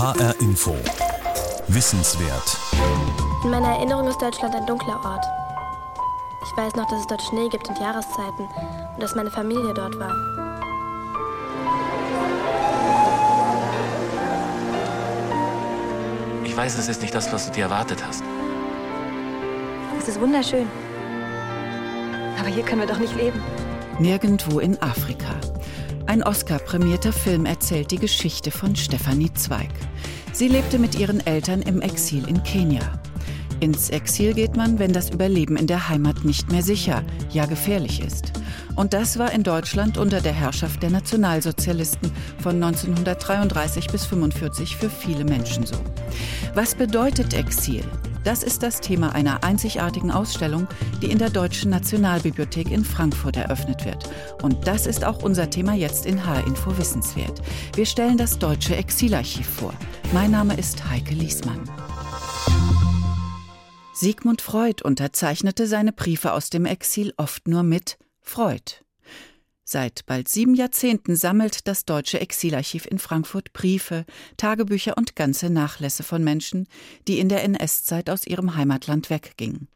HR Info. Wissenswert. In meiner Erinnerung ist Deutschland ein dunkler Ort. Ich weiß noch, dass es dort Schnee gibt und Jahreszeiten und dass meine Familie dort war. Ich weiß, es ist nicht das, was du dir erwartet hast. Es ist wunderschön. Aber hier können wir doch nicht leben. Nirgendwo in Afrika. Ein Oscar-prämierter Film erzählt die Geschichte von Stefanie Zweig. Sie lebte mit ihren Eltern im Exil in Kenia. Ins Exil geht man, wenn das Überleben in der Heimat nicht mehr sicher, ja gefährlich ist. Und das war in Deutschland unter der Herrschaft der Nationalsozialisten von 1933 bis 1945 für viele Menschen so. Was bedeutet Exil? Das ist das Thema einer einzigartigen Ausstellung, die in der Deutschen Nationalbibliothek in Frankfurt eröffnet wird. Und das ist auch unser Thema jetzt in H-Info Wissenswert. Wir stellen das Deutsche Exilarchiv vor. Mein Name ist Heike Liesmann. Sigmund Freud unterzeichnete seine Briefe aus dem Exil oft nur mit Freud. Seit bald sieben Jahrzehnten sammelt das Deutsche Exilarchiv in Frankfurt Briefe, Tagebücher und ganze Nachlässe von Menschen, die in der NS-Zeit aus ihrem Heimatland weggingen.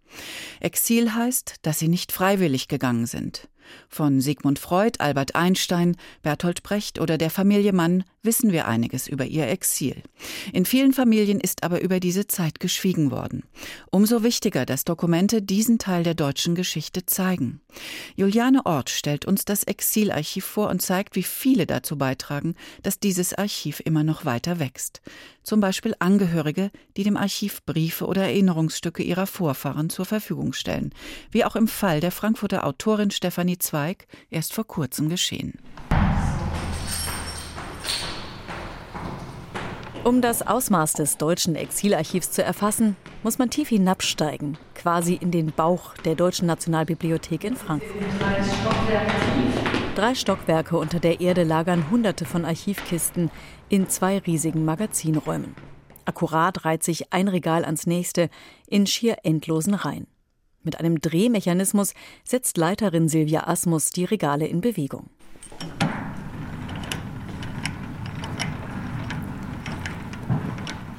Exil heißt, dass sie nicht freiwillig gegangen sind. Von Sigmund Freud, Albert Einstein, Bertolt Brecht oder der Familie Mann wissen wir einiges über ihr Exil. In vielen Familien ist aber über diese Zeit geschwiegen worden. Umso wichtiger, dass Dokumente diesen Teil der deutschen Geschichte zeigen. Juliane Ort stellt uns das Exilarchiv vor und zeigt, wie viele dazu beitragen, dass dieses Archiv immer noch weiter wächst. Zum Beispiel Angehörige, die dem Archiv Briefe oder Erinnerungsstücke ihrer Vorfahren zur Verfügung stellen, wie auch im Fall der Frankfurter Autorin Stefanie Zweig erst vor kurzem geschehen. Um das Ausmaß des deutschen Exilarchivs zu erfassen, muss man tief hinabsteigen, quasi in den Bauch der Deutschen Nationalbibliothek in Frankfurt. Drei Stockwerke unter der Erde lagern Hunderte von Archivkisten in zwei riesigen Magazinräumen. Akkurat reiht sich ein Regal ans nächste in schier endlosen Reihen. Mit einem Drehmechanismus setzt Leiterin Silvia Asmus die Regale in Bewegung.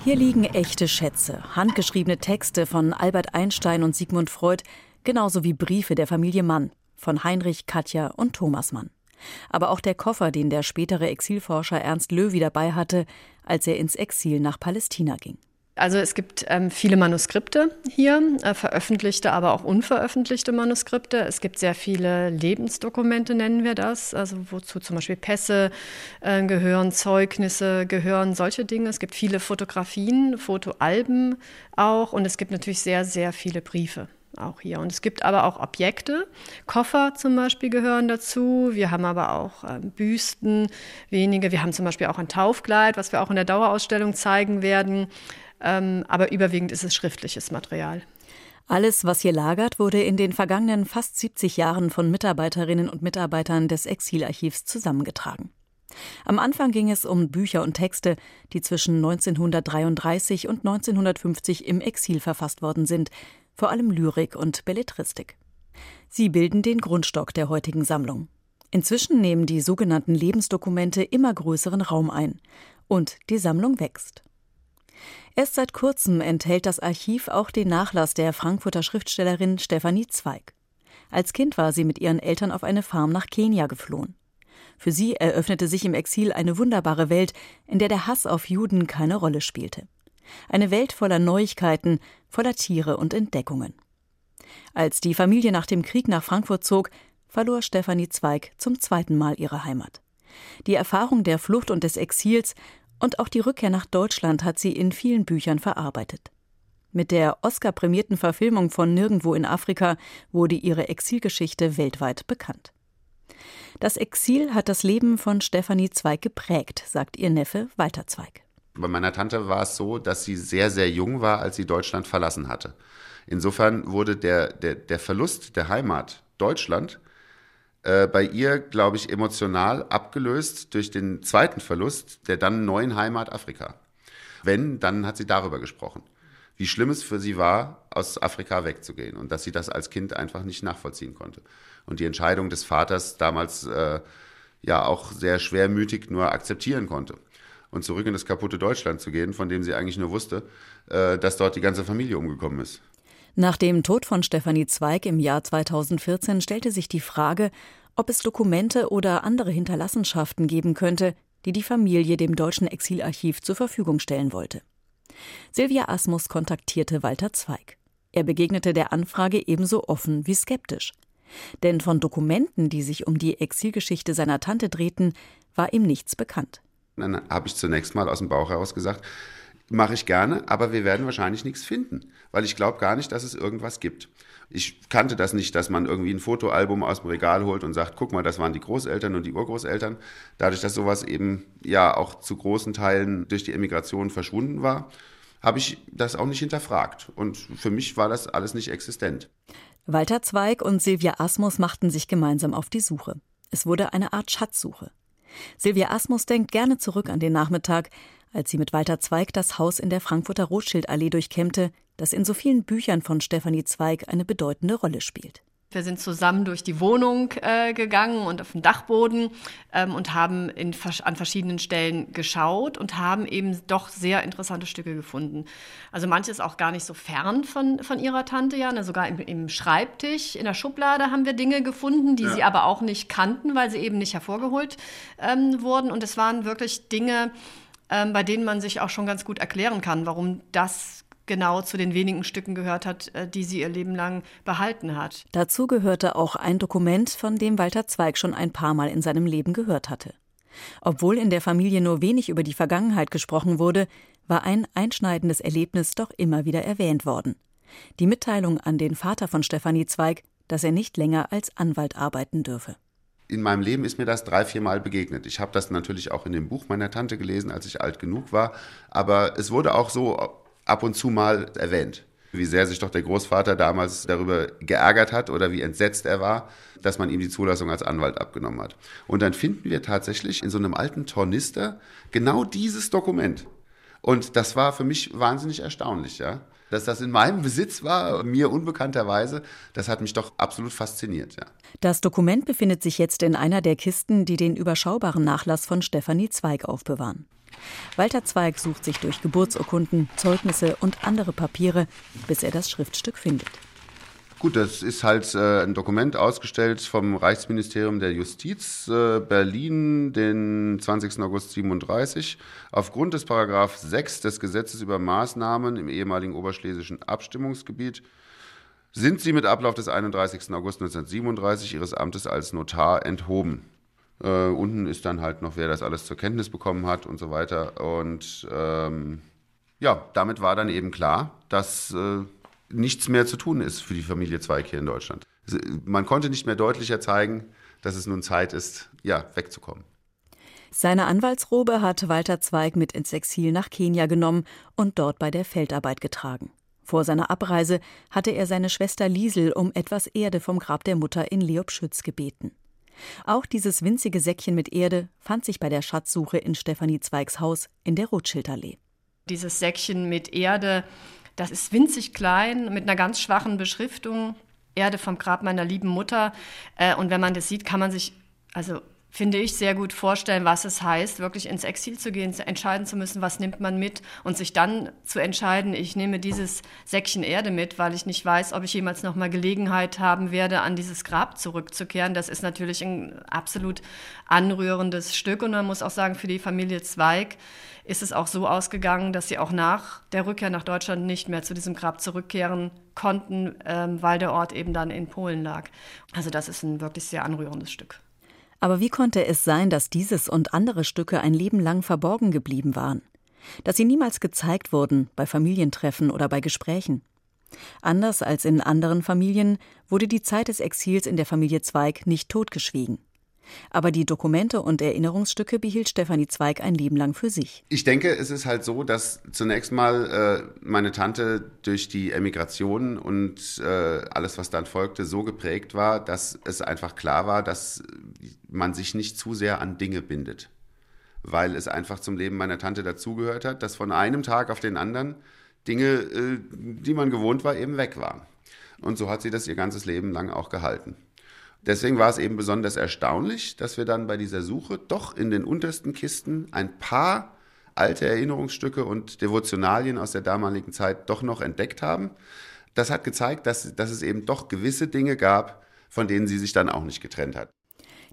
Hier liegen echte Schätze, handgeschriebene Texte von Albert Einstein und Sigmund Freud, genauso wie Briefe der Familie Mann von Heinrich, Katja und Thomas Mann. Aber auch der Koffer, den der spätere Exilforscher Ernst Löwy dabei hatte, als er ins Exil nach Palästina ging. Also es gibt ähm, viele Manuskripte hier, äh, veröffentlichte, aber auch unveröffentlichte Manuskripte. Es gibt sehr viele Lebensdokumente, nennen wir das, also wozu zum Beispiel Pässe äh, gehören, Zeugnisse gehören, solche Dinge. Es gibt viele Fotografien, Fotoalben auch und es gibt natürlich sehr, sehr viele Briefe auch hier. Und es gibt aber auch Objekte, Koffer zum Beispiel gehören dazu. Wir haben aber auch äh, Büsten, wenige. Wir haben zum Beispiel auch ein Taufkleid, was wir auch in der Dauerausstellung zeigen werden. Ähm, aber überwiegend ist es schriftliches Material. Alles, was hier lagert, wurde in den vergangenen fast 70 Jahren von Mitarbeiterinnen und Mitarbeitern des Exilarchivs zusammengetragen. Am Anfang ging es um Bücher und Texte, die zwischen 1933 und 1950 im Exil verfasst worden sind, vor allem Lyrik und Belletristik. Sie bilden den Grundstock der heutigen Sammlung. Inzwischen nehmen die sogenannten Lebensdokumente immer größeren Raum ein und die Sammlung wächst. Erst seit kurzem enthält das Archiv auch den Nachlass der Frankfurter Schriftstellerin Stefanie Zweig. Als Kind war sie mit ihren Eltern auf eine Farm nach Kenia geflohen. Für sie eröffnete sich im Exil eine wunderbare Welt, in der der Hass auf Juden keine Rolle spielte. Eine Welt voller Neuigkeiten, voller Tiere und Entdeckungen. Als die Familie nach dem Krieg nach Frankfurt zog, verlor Stefanie Zweig zum zweiten Mal ihre Heimat. Die Erfahrung der Flucht und des Exils und auch die Rückkehr nach Deutschland hat sie in vielen Büchern verarbeitet. Mit der Oscar-prämierten Verfilmung von Nirgendwo in Afrika wurde ihre Exilgeschichte weltweit bekannt. Das Exil hat das Leben von Stefanie Zweig geprägt, sagt ihr Neffe Walter Zweig. Bei meiner Tante war es so, dass sie sehr, sehr jung war, als sie Deutschland verlassen hatte. Insofern wurde der, der, der Verlust der Heimat Deutschland äh, bei ihr, glaube ich, emotional abgelöst durch den zweiten Verlust der dann neuen Heimat Afrika. Wenn, dann hat sie darüber gesprochen, wie schlimm es für sie war, aus Afrika wegzugehen und dass sie das als Kind einfach nicht nachvollziehen konnte. Und die Entscheidung des Vaters damals äh, ja auch sehr schwermütig nur akzeptieren konnte. und zurück in das kaputte Deutschland zu gehen, von dem sie eigentlich nur wusste, äh, dass dort die ganze Familie umgekommen ist. Nach dem Tod von Stefanie Zweig im Jahr 2014 stellte sich die Frage, ob es Dokumente oder andere Hinterlassenschaften geben könnte, die die Familie dem deutschen Exilarchiv zur Verfügung stellen wollte. Silvia Asmus kontaktierte Walter Zweig. Er begegnete der Anfrage ebenso offen wie skeptisch. Denn von Dokumenten, die sich um die Exilgeschichte seiner Tante drehten, war ihm nichts bekannt. Dann habe ich zunächst mal aus dem Bauch heraus gesagt, mache ich gerne, aber wir werden wahrscheinlich nichts finden, weil ich glaube gar nicht, dass es irgendwas gibt. Ich kannte das nicht, dass man irgendwie ein Fotoalbum aus dem Regal holt und sagt, guck mal, das waren die Großeltern und die Urgroßeltern. Dadurch, dass sowas eben ja auch zu großen Teilen durch die Emigration verschwunden war, habe ich das auch nicht hinterfragt. Und für mich war das alles nicht existent. Walter Zweig und Silvia Asmus machten sich gemeinsam auf die Suche. Es wurde eine Art Schatzsuche. Silvia Asmus denkt gerne zurück an den Nachmittag, als sie mit Walter Zweig das Haus in der Frankfurter Rothschildallee durchkämmte, das in so vielen Büchern von Stefanie Zweig eine bedeutende Rolle spielt. Wir sind zusammen durch die Wohnung äh, gegangen und auf den Dachboden ähm, und haben in, an verschiedenen Stellen geschaut und haben eben doch sehr interessante Stücke gefunden. Also manches auch gar nicht so fern von, von ihrer Tante, ja. Ne? Sogar im, im, Schreibtisch, in der Schublade haben wir Dinge gefunden, die ja. sie aber auch nicht kannten, weil sie eben nicht hervorgeholt ähm, wurden. Und es waren wirklich Dinge, ähm, bei denen man sich auch schon ganz gut erklären kann, warum das genau zu den wenigen Stücken gehört hat, äh, die sie ihr Leben lang behalten hat. Dazu gehörte auch ein Dokument, von dem Walter Zweig schon ein paar Mal in seinem Leben gehört hatte. Obwohl in der Familie nur wenig über die Vergangenheit gesprochen wurde, war ein einschneidendes Erlebnis doch immer wieder erwähnt worden. Die Mitteilung an den Vater von Stefanie Zweig, dass er nicht länger als Anwalt arbeiten dürfe. In meinem Leben ist mir das drei, vier Mal begegnet. Ich habe das natürlich auch in dem Buch meiner Tante gelesen, als ich alt genug war. Aber es wurde auch so ab und zu mal erwähnt. Wie sehr sich doch der Großvater damals darüber geärgert hat oder wie entsetzt er war, dass man ihm die Zulassung als Anwalt abgenommen hat. Und dann finden wir tatsächlich in so einem alten Tornister genau dieses Dokument. Und das war für mich wahnsinnig erstaunlich, ja. Dass das in meinem Besitz war, mir unbekannterweise, das hat mich doch absolut fasziniert, ja. Das Dokument befindet sich jetzt in einer der Kisten, die den überschaubaren Nachlass von Stefanie Zweig aufbewahren. Walter Zweig sucht sich durch Geburtsurkunden, Zeugnisse und andere Papiere, bis er das Schriftstück findet. Gut, das ist halt äh, ein Dokument ausgestellt vom Reichsministerium der Justiz äh, Berlin, den 20. August 37. Aufgrund des Paragraph 6 des Gesetzes über Maßnahmen im ehemaligen oberschlesischen Abstimmungsgebiet sind Sie mit Ablauf des 31. August 1937 Ihres Amtes als Notar enthoben. Äh, unten ist dann halt noch, wer das alles zur Kenntnis bekommen hat und so weiter. Und ähm, ja, damit war dann eben klar, dass äh, nichts mehr zu tun ist für die Familie Zweig hier in Deutschland. Man konnte nicht mehr deutlicher zeigen, dass es nun Zeit ist, ja, wegzukommen. Seine Anwaltsrobe hat Walter Zweig mit ins Exil nach Kenia genommen und dort bei der Feldarbeit getragen. Vor seiner Abreise hatte er seine Schwester Liesel um etwas Erde vom Grab der Mutter in Leobschütz gebeten. Auch dieses winzige Säckchen mit Erde fand sich bei der Schatzsuche in Stefanie Zweigs Haus in der Rothschildallee. Dieses Säckchen mit Erde, das ist winzig klein, mit einer ganz schwachen Beschriftung. Erde vom Grab meiner lieben Mutter. Äh, und wenn man das sieht, kann man sich also finde ich, sehr gut vorstellen, was es heißt, wirklich ins Exil zu gehen, entscheiden zu müssen, was nimmt man mit und sich dann zu entscheiden, ich nehme dieses Säckchen Erde mit, weil ich nicht weiß, ob ich jemals noch mal Gelegenheit haben werde, an dieses Grab zurückzukehren. Das ist natürlich ein absolut anrührendes Stück und man muss auch sagen, für die Familie Zweig ist es auch so ausgegangen, dass sie auch nach der Rückkehr nach Deutschland nicht mehr zu diesem Grab zurückkehren konnten, ähm, weil der Ort eben dann in Polen lag. Also das ist ein wirklich sehr anrührendes Stück. Aber wie konnte es sein, dass dieses und andere Stücke ein Leben lang verborgen geblieben waren? Dass sie niemals gezeigt wurden bei Familientreffen oder bei Gesprächen? Anders als in anderen Familien wurde die Zeit des Exils in der Familie Zweig nicht totgeschwiegen. Aber die Dokumente und Erinnerungsstücke behielt Stefanie Zweig ein Leben lang für sich. Ich denke, es ist halt so, dass zunächst mal äh, meine Tante durch die Emigration und äh, alles, was dann folgte, so geprägt war, dass es einfach klar war, dass man sich nicht zu sehr an Dinge bindet. Weil es einfach zum Leben meiner Tante dazugehört hat, dass von einem Tag auf den anderen Dinge, äh, die man gewohnt war, eben weg waren. Und so hat sie das ihr ganzes Leben lang auch gehalten. Deswegen war es eben besonders erstaunlich, dass wir dann bei dieser Suche doch in den untersten Kisten ein paar alte Erinnerungsstücke und Devotionalien aus der damaligen Zeit doch noch entdeckt haben. Das hat gezeigt, dass, dass es eben doch gewisse Dinge gab, von denen sie sich dann auch nicht getrennt hat.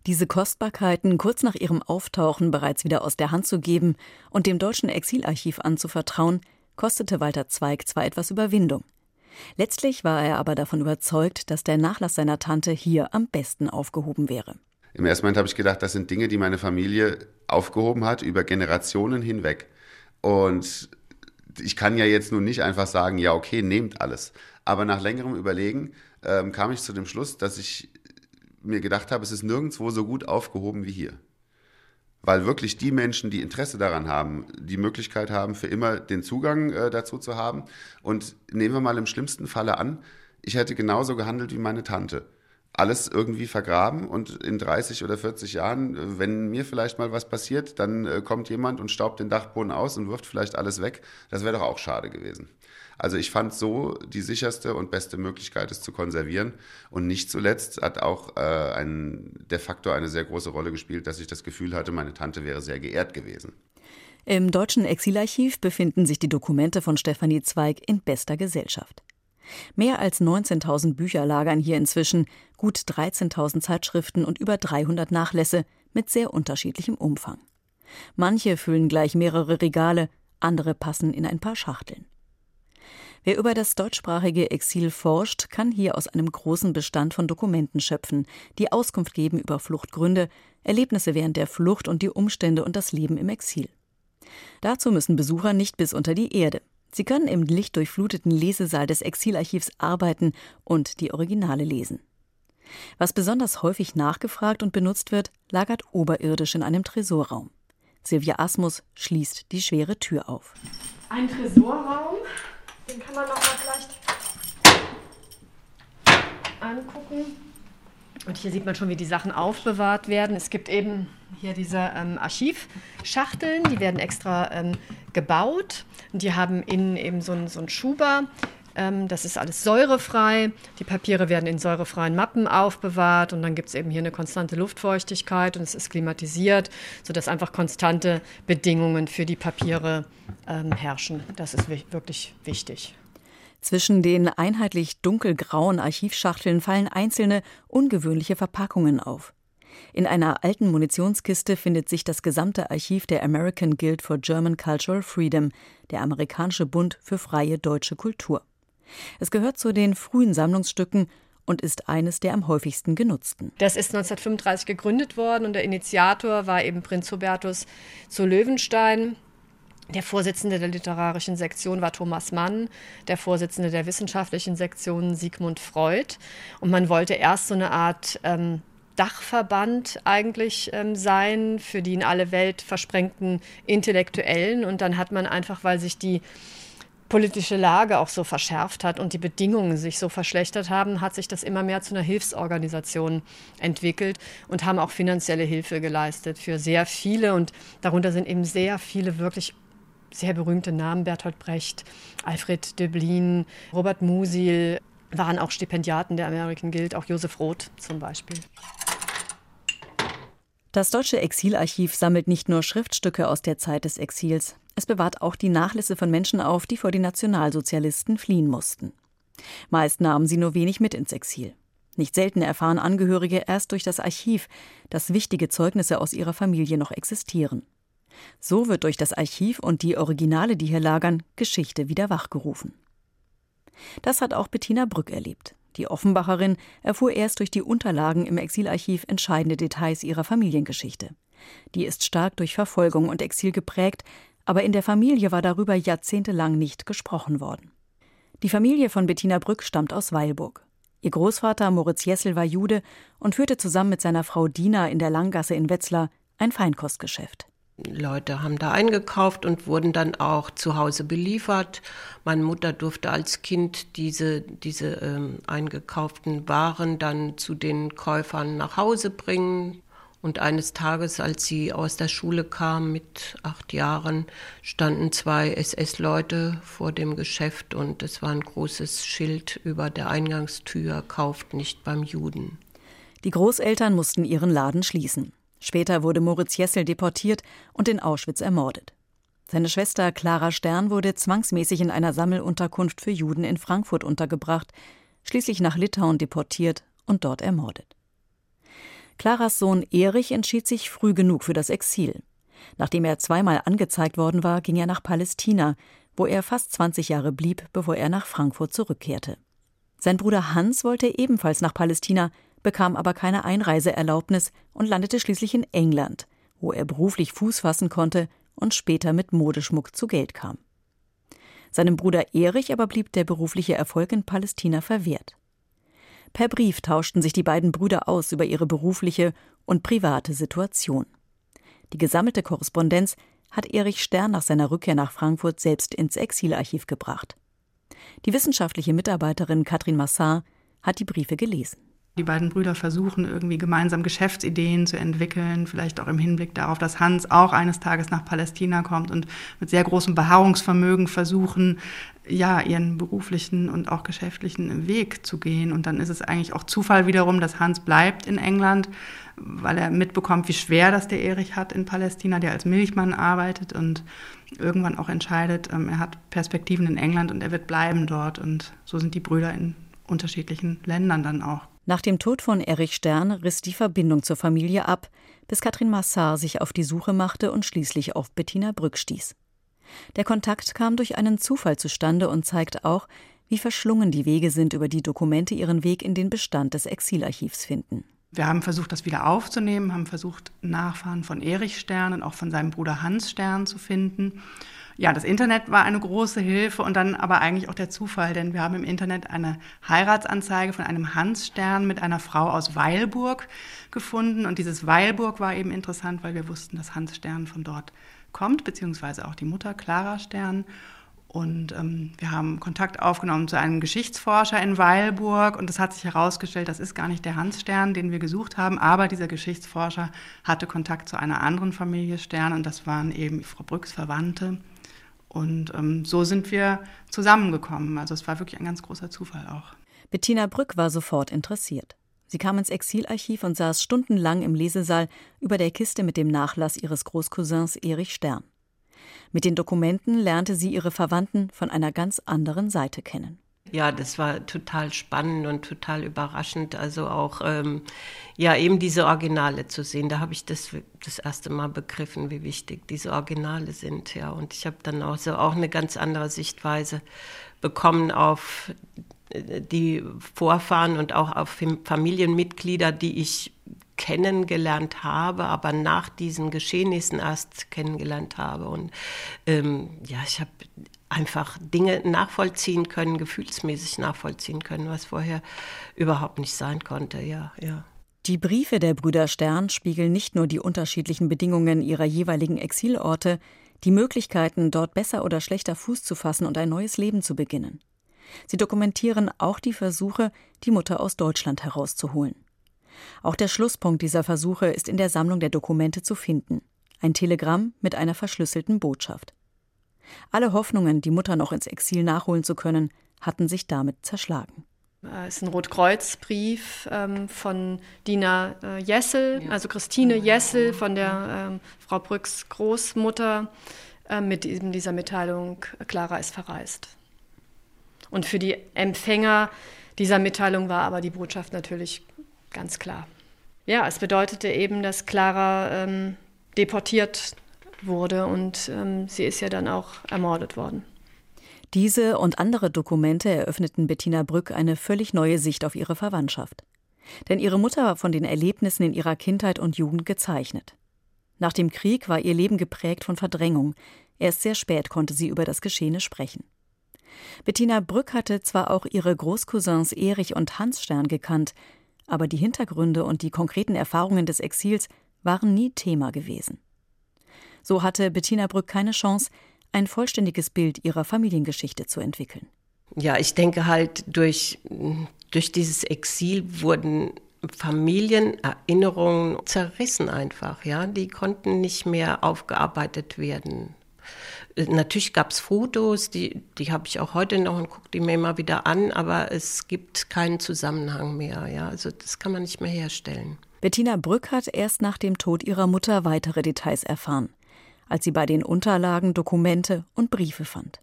Diese Kostbarkeiten kurz nach ihrem Auftauchen bereits wieder aus der Hand zu geben und dem deutschen Exilarchiv anzuvertrauen, kostete Walter Zweig zwar etwas Überwindung. Letztlich war er aber davon überzeugt, dass der Nachlass seiner Tante hier am besten aufgehoben wäre. Im ersten Moment habe ich gedacht, das sind Dinge, die meine Familie aufgehoben hat über Generationen hinweg. Und ich kann ja jetzt nun nicht einfach sagen, ja, okay, nehmt alles. Aber nach längerem Überlegen ähm, kam ich zu dem Schluss, dass ich mir gedacht habe, es ist nirgendwo so gut aufgehoben wie hier. Weil wirklich die Menschen, die Interesse daran haben, die Möglichkeit haben, für immer den Zugang äh, dazu zu haben. Und nehmen wir mal im schlimmsten Falle an, ich hätte genauso gehandelt wie meine Tante alles irgendwie vergraben und in 30 oder 40 Jahren, äh, wenn mir vielleicht mal was passiert, dann äh, kommt jemand und staubt den Dachboden aus und wirft vielleicht alles weg. Das wäre doch auch schade gewesen. Also ich fand so die sicherste und beste Möglichkeit, es zu konservieren. Und nicht zuletzt hat auch äh, ein, der Faktor eine sehr große Rolle gespielt, dass ich das Gefühl hatte, meine Tante wäre sehr geehrt gewesen. Im Deutschen Exilarchiv befinden sich die Dokumente von Stefanie Zweig in bester Gesellschaft. Mehr als 19.000 Bücher lagern hier inzwischen, gut 13.000 Zeitschriften und über 300 Nachlässe mit sehr unterschiedlichem Umfang. Manche füllen gleich mehrere Regale, andere passen in ein paar Schachteln. Wer über das deutschsprachige Exil forscht, kann hier aus einem großen Bestand von Dokumenten schöpfen, die Auskunft geben über Fluchtgründe, Erlebnisse während der Flucht und die Umstände und das Leben im Exil. Dazu müssen Besucher nicht bis unter die Erde. Sie können im lichtdurchfluteten Lesesaal des Exilarchivs arbeiten und die Originale lesen. Was besonders häufig nachgefragt und benutzt wird, lagert oberirdisch in einem Tresorraum. Silvia Asmus schließt die schwere Tür auf. Ein Tresorraum, den kann man noch mal vielleicht angucken. Und hier sieht man schon, wie die Sachen aufbewahrt werden. Es gibt eben hier diese ähm, Archivschachteln, die werden extra ähm, gebaut. Und die haben innen eben so einen, so Schuber. Ähm, das ist alles säurefrei. Die Papiere werden in säurefreien Mappen aufbewahrt. Und dann gibt es eben hier eine konstante Luftfeuchtigkeit und es ist klimatisiert, sodass einfach konstante Bedingungen für die Papiere ähm, herrschen. Das ist wirklich wichtig. Zwischen den einheitlich dunkelgrauen Archivschachteln fallen einzelne ungewöhnliche Verpackungen auf. In einer alten Munitionskiste findet sich das gesamte Archiv der American Guild for German Cultural Freedom, der amerikanische Bund für freie deutsche Kultur. Es gehört zu den frühen Sammlungsstücken und ist eines der am häufigsten genutzten. Das ist 1935 gegründet worden und der Initiator war eben Prinz Hubertus zu Löwenstein. Der Vorsitzende der literarischen Sektion war Thomas Mann, der Vorsitzende der wissenschaftlichen Sektion Sigmund Freud. Und man wollte erst so eine Art ähm, Dachverband eigentlich ähm, sein für die in alle Welt versprengten Intellektuellen. Und dann hat man einfach, weil sich die politische Lage auch so verschärft hat und die Bedingungen sich so verschlechtert haben, hat sich das immer mehr zu einer Hilfsorganisation entwickelt und haben auch finanzielle Hilfe geleistet für sehr viele. Und darunter sind eben sehr viele wirklich sehr berühmte Namen, Bertolt Brecht, Alfred Döblin, Robert Musil, waren auch Stipendiaten der American Guild, auch Josef Roth zum Beispiel. Das Deutsche Exilarchiv sammelt nicht nur Schriftstücke aus der Zeit des Exils, es bewahrt auch die Nachlässe von Menschen auf, die vor den Nationalsozialisten fliehen mussten. Meist nahmen sie nur wenig mit ins Exil. Nicht selten erfahren Angehörige erst durch das Archiv, dass wichtige Zeugnisse aus ihrer Familie noch existieren. So wird durch das Archiv und die Originale, die hier lagern, Geschichte wieder wachgerufen. Das hat auch Bettina Brück erlebt. Die Offenbacherin erfuhr erst durch die Unterlagen im Exilarchiv entscheidende Details ihrer Familiengeschichte. Die ist stark durch Verfolgung und Exil geprägt, aber in der Familie war darüber jahrzehntelang nicht gesprochen worden. Die Familie von Bettina Brück stammt aus Weilburg. Ihr Großvater Moritz Jessel war Jude und führte zusammen mit seiner Frau Dina in der Langgasse in Wetzlar ein Feinkostgeschäft. Leute haben da eingekauft und wurden dann auch zu Hause beliefert. Meine Mutter durfte als Kind diese, diese ähm, eingekauften Waren dann zu den Käufern nach Hause bringen. Und eines Tages, als sie aus der Schule kam mit acht Jahren, standen zwei SS-Leute vor dem Geschäft und es war ein großes Schild über der Eingangstür, kauft nicht beim Juden. Die Großeltern mussten ihren Laden schließen. Später wurde Moritz Jessel deportiert und in Auschwitz ermordet. Seine Schwester Clara Stern wurde zwangsmäßig in einer Sammelunterkunft für Juden in Frankfurt untergebracht, schließlich nach Litauen deportiert und dort ermordet. Claras Sohn Erich entschied sich früh genug für das Exil. Nachdem er zweimal angezeigt worden war, ging er nach Palästina, wo er fast 20 Jahre blieb, bevor er nach Frankfurt zurückkehrte. Sein Bruder Hans wollte ebenfalls nach Palästina, bekam aber keine Einreiseerlaubnis und landete schließlich in England, wo er beruflich Fuß fassen konnte und später mit Modeschmuck zu Geld kam. Seinem Bruder Erich aber blieb der berufliche Erfolg in Palästina verwehrt. Per Brief tauschten sich die beiden Brüder aus über ihre berufliche und private Situation. Die gesammelte Korrespondenz hat Erich Stern nach seiner Rückkehr nach Frankfurt selbst ins Exilarchiv gebracht. Die wissenschaftliche Mitarbeiterin Katrin Massar hat die Briefe gelesen. Die beiden Brüder versuchen irgendwie gemeinsam Geschäftsideen zu entwickeln, vielleicht auch im Hinblick darauf, dass Hans auch eines Tages nach Palästina kommt und mit sehr großem Beharrungsvermögen versuchen, ja, ihren beruflichen und auch geschäftlichen Weg zu gehen. Und dann ist es eigentlich auch Zufall wiederum, dass Hans bleibt in England, weil er mitbekommt, wie schwer das der Erich hat in Palästina, der als Milchmann arbeitet und irgendwann auch entscheidet, ähm, er hat Perspektiven in England und er wird bleiben dort. Und so sind die Brüder in unterschiedlichen Ländern dann auch. Nach dem Tod von Erich Stern riss die Verbindung zur Familie ab, bis Katrin Massar sich auf die Suche machte und schließlich auf Bettina Brück stieß. Der Kontakt kam durch einen Zufall zustande und zeigt auch, wie verschlungen die Wege sind, über die Dokumente ihren Weg in den Bestand des Exilarchivs finden. Wir haben versucht, das wieder aufzunehmen, haben versucht, Nachfahren von Erich Stern und auch von seinem Bruder Hans Stern zu finden ja, das Internet war eine große Hilfe und dann aber eigentlich auch der Zufall, denn wir haben im Internet eine Heiratsanzeige von einem Hans-Stern mit einer Frau aus Weilburg gefunden. Und dieses Weilburg war eben interessant, weil wir wussten, dass Hans Stern von dort kommt, beziehungsweise auch die Mutter Clara Stern. Und ähm, wir haben Kontakt aufgenommen zu einem Geschichtsforscher in Weilburg und es hat sich herausgestellt, das ist gar nicht der Hans Stern, den wir gesucht haben, aber dieser Geschichtsforscher hatte Kontakt zu einer anderen Familie Stern und das waren eben Frau Brücks Verwandte. Und ähm, so sind wir zusammengekommen. Also es war wirklich ein ganz großer Zufall auch. Bettina Brück war sofort interessiert. Sie kam ins Exilarchiv und saß stundenlang im Lesesaal über der Kiste mit dem Nachlass ihres Großcousins Erich Stern. Mit den Dokumenten lernte sie ihre Verwandten von einer ganz anderen Seite kennen ja, das war total spannend und total überraschend. Also auch, ähm, ja, eben diese Originale zu sehen. Da habe ich das das erste Mal begriffen, wie wichtig diese Originale sind. Ja, und ich habe dann auch so auch eine ganz andere Sichtweise bekommen auf äh, die Vorfahren und auch auf Familienmitglieder, die ich kennengelernt habe, aber nach diesen Geschehnissen erst kennengelernt habe. Und ähm, ja, ich habe einfach Dinge nachvollziehen können, gefühlsmäßig nachvollziehen können, was vorher überhaupt nicht sein konnte. Ja, ja. Die Briefe der Brüder Stern spiegeln nicht nur die unterschiedlichen Bedingungen ihrer jeweiligen Exilorte, die Möglichkeiten, dort besser oder schlechter Fuß zu fassen und ein neues Leben zu beginnen. Sie dokumentieren auch die Versuche, die Mutter aus Deutschland herauszuholen. Auch der Schlusspunkt dieser Versuche ist in der Sammlung der Dokumente zu finden. Ein Telegramm mit einer verschlüsselten Botschaft. Alle Hoffnungen, die Mutter noch ins Exil nachholen zu können, hatten sich damit zerschlagen. Es ist ein Rotkreuzbrief ähm, von Dina äh, Jessel, also Christine Jessel von der ähm, Frau Brücks Großmutter äh, mit eben dieser Mitteilung, Clara ist verreist. Und für die Empfänger dieser Mitteilung war aber die Botschaft natürlich ganz klar. Ja, es bedeutete eben, dass Clara ähm, deportiert wurde und ähm, sie ist ja dann auch ermordet worden. Diese und andere Dokumente eröffneten Bettina Brück eine völlig neue Sicht auf ihre Verwandtschaft. Denn ihre Mutter war von den Erlebnissen in ihrer Kindheit und Jugend gezeichnet. Nach dem Krieg war ihr Leben geprägt von Verdrängung. Erst sehr spät konnte sie über das Geschehene sprechen. Bettina Brück hatte zwar auch ihre Großcousins Erich und Hans Stern gekannt, aber die Hintergründe und die konkreten Erfahrungen des Exils waren nie Thema gewesen. So hatte Bettina Brück keine Chance, ein vollständiges Bild ihrer Familiengeschichte zu entwickeln. Ja, ich denke halt, durch, durch dieses Exil wurden Familienerinnerungen zerrissen einfach, ja. Die konnten nicht mehr aufgearbeitet werden. Natürlich gab es Fotos, die, die habe ich auch heute noch und gucke die mir immer wieder an, aber es gibt keinen Zusammenhang mehr. Ja? Also das kann man nicht mehr herstellen. Bettina Brück hat erst nach dem Tod ihrer Mutter weitere Details erfahren. Als sie bei den Unterlagen Dokumente und Briefe fand.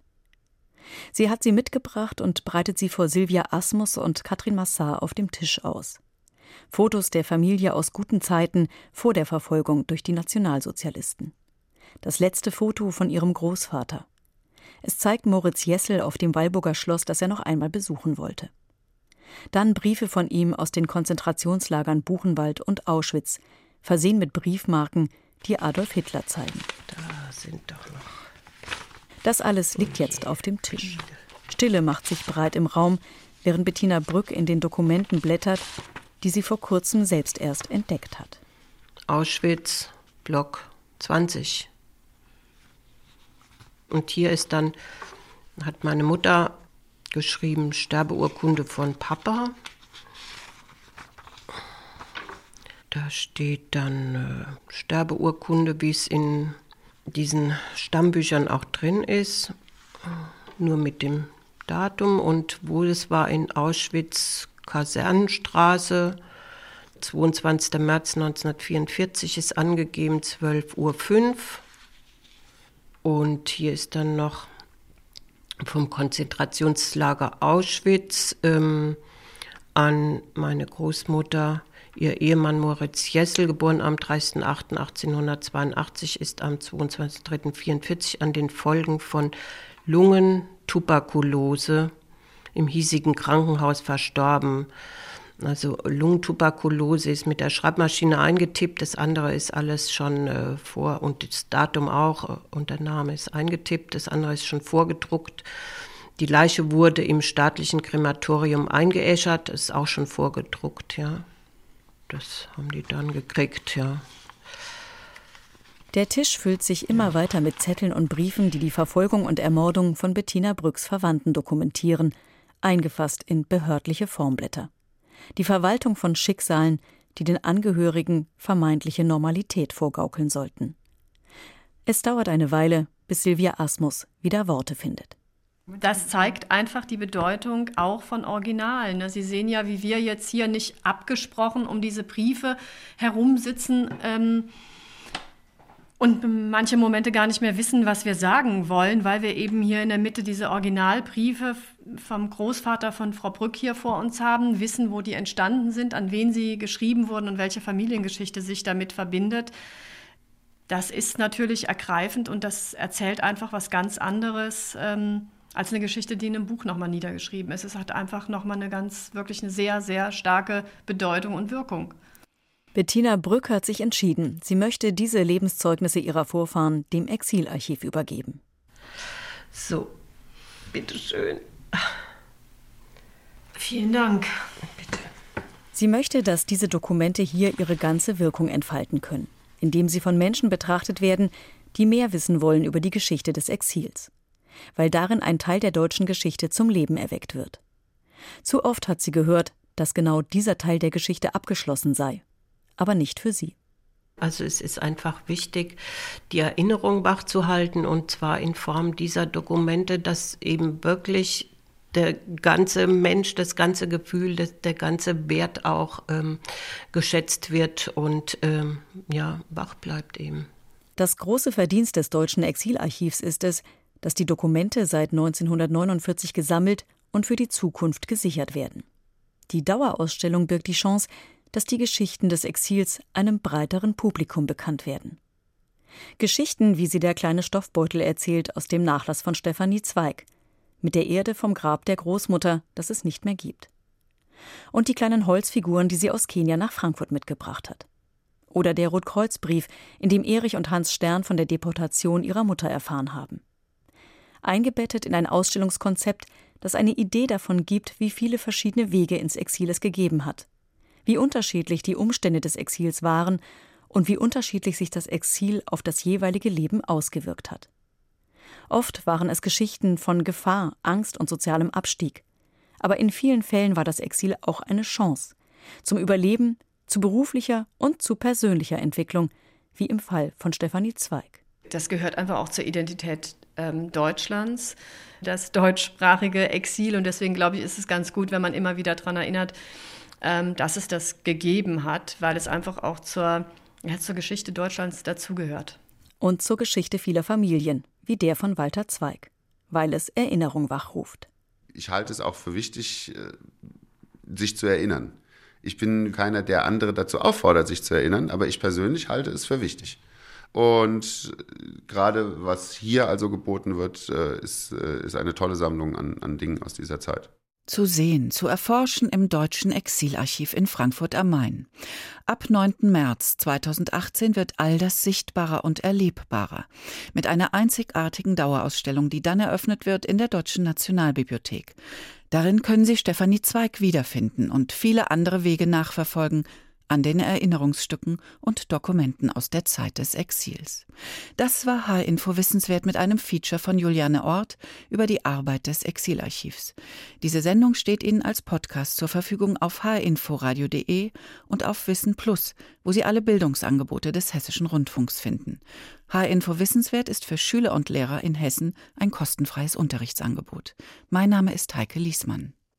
Sie hat sie mitgebracht und breitet sie vor Silvia Asmus und Katrin Massar auf dem Tisch aus. Fotos der Familie aus guten Zeiten vor der Verfolgung durch die Nationalsozialisten. Das letzte Foto von ihrem Großvater. Es zeigt Moritz Jessel auf dem Walburger Schloss, das er noch einmal besuchen wollte. Dann Briefe von ihm aus den Konzentrationslagern Buchenwald und Auschwitz, versehen mit Briefmarken, die Adolf Hitler zeigen. Da sind doch noch. Das alles liegt jetzt auf dem Tisch. Stille macht sich breit im Raum, während Bettina Brück in den Dokumenten blättert, die sie vor kurzem selbst erst entdeckt hat. Auschwitz, Block 20. Und hier ist dann, hat meine Mutter geschrieben, Sterbeurkunde von Papa. Da steht dann äh, Sterbeurkunde, wie es in diesen Stammbüchern auch drin ist, nur mit dem Datum und wo es war in Auschwitz, Kasernenstraße, 22. März 1944 ist angegeben, 12.05 Uhr. Und hier ist dann noch vom Konzentrationslager Auschwitz ähm, an meine Großmutter. Ihr Ehemann Moritz Jessel, geboren am 30.08.1882, ist am 22.03.44 an den Folgen von Lungentuberkulose im hiesigen Krankenhaus verstorben. Also Lungentuberkulose ist mit der Schreibmaschine eingetippt, das andere ist alles schon äh, vor und das Datum auch äh, und der Name ist eingetippt, das andere ist schon vorgedruckt. Die Leiche wurde im staatlichen Krematorium eingeäschert, ist auch schon vorgedruckt, ja. Das haben die dann gekriegt, ja. Der Tisch füllt sich immer weiter mit Zetteln und Briefen, die die Verfolgung und Ermordung von Bettina Brücks Verwandten dokumentieren, eingefasst in behördliche Formblätter die Verwaltung von Schicksalen, die den Angehörigen vermeintliche Normalität vorgaukeln sollten. Es dauert eine Weile, bis Silvia Asmus wieder Worte findet. Das zeigt einfach die Bedeutung auch von Originalen. Ne? Sie sehen ja, wie wir jetzt hier nicht abgesprochen um diese Briefe herumsitzen. Ähm, und manche Momente gar nicht mehr wissen, was wir sagen wollen, weil wir eben hier in der Mitte diese Originalbriefe vom Großvater von Frau Brück hier vor uns haben, wissen, wo die entstanden sind, an wen sie geschrieben wurden und welche Familiengeschichte sich damit verbindet. Das ist natürlich ergreifend und das erzählt einfach was ganz anderes ähm, als eine Geschichte, die in einem Buch nochmal niedergeschrieben ist. Es hat einfach nochmal eine ganz, wirklich eine sehr, sehr starke Bedeutung und Wirkung. Bettina Brück hat sich entschieden, sie möchte diese Lebenszeugnisse ihrer Vorfahren dem Exilarchiv übergeben. So, bitteschön. Vielen Dank. Bitte. Sie möchte, dass diese Dokumente hier ihre ganze Wirkung entfalten können, indem sie von Menschen betrachtet werden, die mehr wissen wollen über die Geschichte des Exils, weil darin ein Teil der deutschen Geschichte zum Leben erweckt wird. Zu oft hat sie gehört, dass genau dieser Teil der Geschichte abgeschlossen sei aber nicht für sie. Also es ist einfach wichtig, die Erinnerung wachzuhalten und zwar in Form dieser Dokumente, dass eben wirklich der ganze Mensch, das ganze Gefühl, das, der ganze Wert auch ähm, geschätzt wird und ähm, ja, wach bleibt eben. Das große Verdienst des deutschen Exilarchivs ist es, dass die Dokumente seit 1949 gesammelt und für die Zukunft gesichert werden. Die Dauerausstellung birgt die Chance, dass die Geschichten des Exils einem breiteren Publikum bekannt werden. Geschichten, wie sie der kleine Stoffbeutel erzählt aus dem Nachlass von Stefanie Zweig, mit der Erde vom Grab der Großmutter, das es nicht mehr gibt. Und die kleinen Holzfiguren, die sie aus Kenia nach Frankfurt mitgebracht hat. Oder der Rotkreuzbrief, in dem Erich und Hans Stern von der Deportation ihrer Mutter erfahren haben. Eingebettet in ein Ausstellungskonzept, das eine Idee davon gibt, wie viele verschiedene Wege ins Exil es gegeben hat wie unterschiedlich die Umstände des Exils waren und wie unterschiedlich sich das Exil auf das jeweilige Leben ausgewirkt hat. Oft waren es Geschichten von Gefahr, Angst und sozialem Abstieg. Aber in vielen Fällen war das Exil auch eine Chance zum Überleben, zu beruflicher und zu persönlicher Entwicklung, wie im Fall von Stefanie Zweig. Das gehört einfach auch zur Identität ähm, Deutschlands, das deutschsprachige Exil. Und deswegen glaube ich, ist es ganz gut, wenn man immer wieder daran erinnert, ähm, dass es das gegeben hat, weil es einfach auch zur, ja, zur Geschichte Deutschlands dazugehört. Und zur Geschichte vieler Familien, wie der von Walter Zweig, weil es Erinnerung wachruft. Ich halte es auch für wichtig, äh, sich zu erinnern. Ich bin keiner, der andere dazu auffordert, sich zu erinnern, aber ich persönlich halte es für wichtig. Und gerade was hier also geboten wird, äh, ist, äh, ist eine tolle Sammlung an, an Dingen aus dieser Zeit zu sehen, zu erforschen im Deutschen Exilarchiv in Frankfurt am Main. Ab 9. März 2018 wird all das sichtbarer und erlebbarer. Mit einer einzigartigen Dauerausstellung, die dann eröffnet wird in der Deutschen Nationalbibliothek. Darin können Sie Stefanie Zweig wiederfinden und viele andere Wege nachverfolgen, an den Erinnerungsstücken und Dokumenten aus der Zeit des Exils. Das war H-Info Wissenswert mit einem Feature von Juliane Ort über die Arbeit des Exilarchivs. Diese Sendung steht Ihnen als Podcast zur Verfügung auf hinforadio.de und auf Wissen Plus, wo Sie alle Bildungsangebote des Hessischen Rundfunks finden. H-Info Wissenswert ist für Schüler und Lehrer in Hessen ein kostenfreies Unterrichtsangebot. Mein Name ist Heike Liesmann.